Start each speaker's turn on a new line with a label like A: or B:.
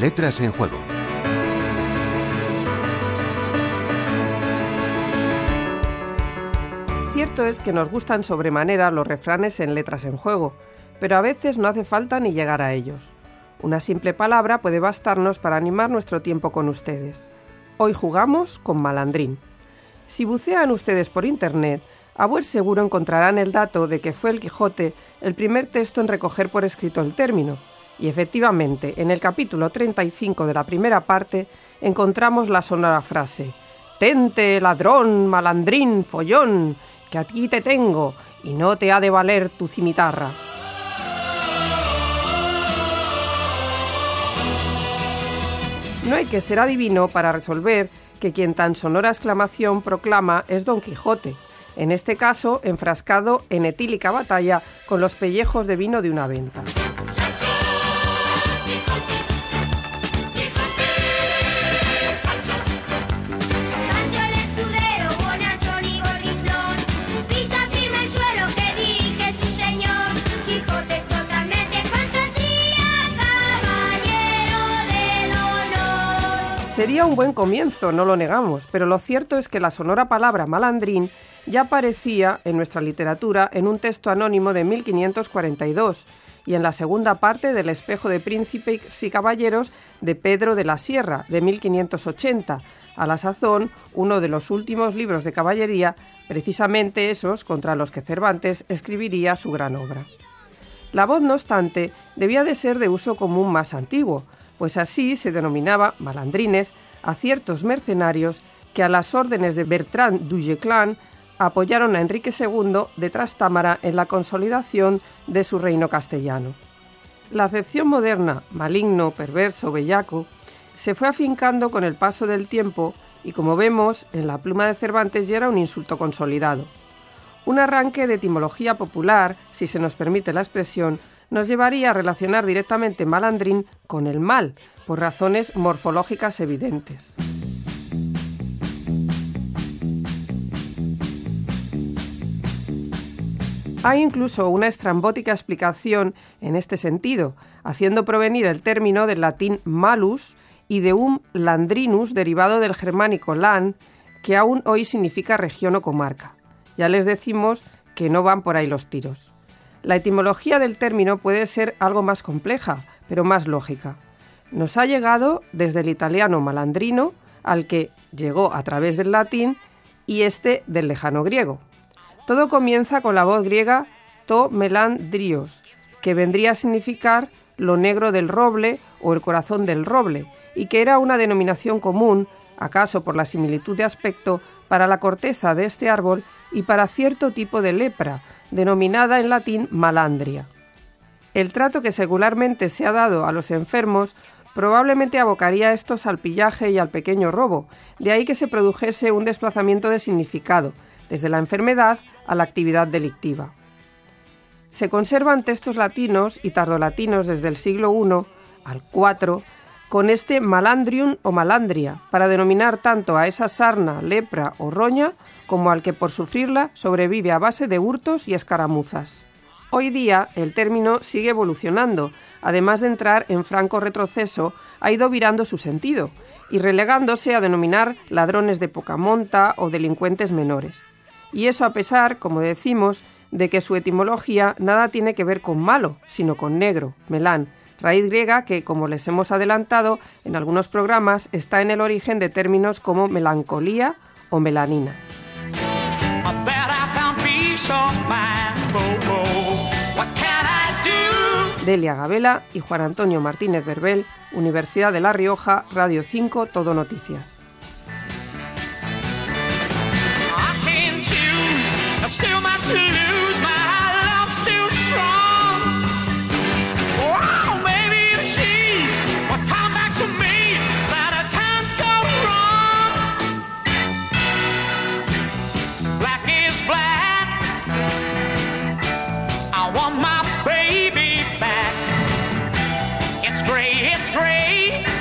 A: Letras en Juego.
B: Cierto es que nos gustan sobremanera los refranes en letras en juego, pero a veces no hace falta ni llegar a ellos. Una simple palabra puede bastarnos para animar nuestro tiempo con ustedes. Hoy jugamos con malandrín. Si bucean ustedes por internet, a buen seguro encontrarán el dato de que fue el Quijote el primer texto en recoger por escrito el término, y efectivamente, en el capítulo 35 de la primera parte encontramos la sonora frase Tente, ladrón, malandrín, follón, que aquí te tengo, y no te ha de valer tu cimitarra. No hay que ser adivino para resolver que quien tan sonora exclamación proclama es Don Quijote, en este caso enfrascado en etílica batalla con los pellejos de vino de una venta. Sería un buen comienzo, no lo negamos, pero lo cierto es que la sonora palabra malandrín ya aparecía en nuestra literatura en un texto anónimo de 1542 y en la segunda parte del Espejo de Príncipes y Caballeros de Pedro de la Sierra de 1580, a la sazón uno de los últimos libros de caballería, precisamente esos contra los que Cervantes escribiría su gran obra. La voz, no obstante, debía de ser de uso común más antiguo, pues así se denominaba malandrines a ciertos mercenarios que a las órdenes de Bertrand du Guesclin apoyaron a Enrique II de Trastámara en la consolidación de su reino castellano. La acepción moderna, maligno, perverso, bellaco, se fue afincando con el paso del tiempo y como vemos, en la pluma de Cervantes ya era un insulto consolidado. Un arranque de etimología popular, si se nos permite la expresión, nos llevaría a relacionar directamente malandrín con el mal, por razones morfológicas evidentes. Hay incluso una estrambótica explicación en este sentido, haciendo provenir el término del latín malus y de un landrinus derivado del germánico lan, que aún hoy significa región o comarca. Ya les decimos que no van por ahí los tiros. La etimología del término puede ser algo más compleja, pero más lógica. Nos ha llegado desde el italiano malandrino, al que llegó a través del latín, y este del lejano griego. Todo comienza con la voz griega to melandrios, que vendría a significar lo negro del roble o el corazón del roble, y que era una denominación común, acaso por la similitud de aspecto, para la corteza de este árbol y para cierto tipo de lepra, denominada en latín malandria. El trato que secularmente se ha dado a los enfermos probablemente abocaría a estos al pillaje y al pequeño robo, de ahí que se produjese un desplazamiento de significado, desde la enfermedad a la actividad delictiva. Se conservan textos latinos y tardolatinos desde el siglo I al IV con este malandrium o malandria, para denominar tanto a esa sarna, lepra o roña como al que por sufrirla sobrevive a base de hurtos y escaramuzas. Hoy día el término sigue evolucionando, además de entrar en franco retroceso, ha ido virando su sentido y relegándose a denominar ladrones de poca monta o delincuentes menores. Y eso a pesar, como decimos, de que su etimología nada tiene que ver con malo, sino con negro, melán, raíz griega que, como les hemos adelantado en algunos programas, está en el origen de términos como melancolía o melanina. Delia Gabela y Juan Antonio Martínez Berbel, Universidad de La Rioja, Radio 5, Todo Noticias. it's great.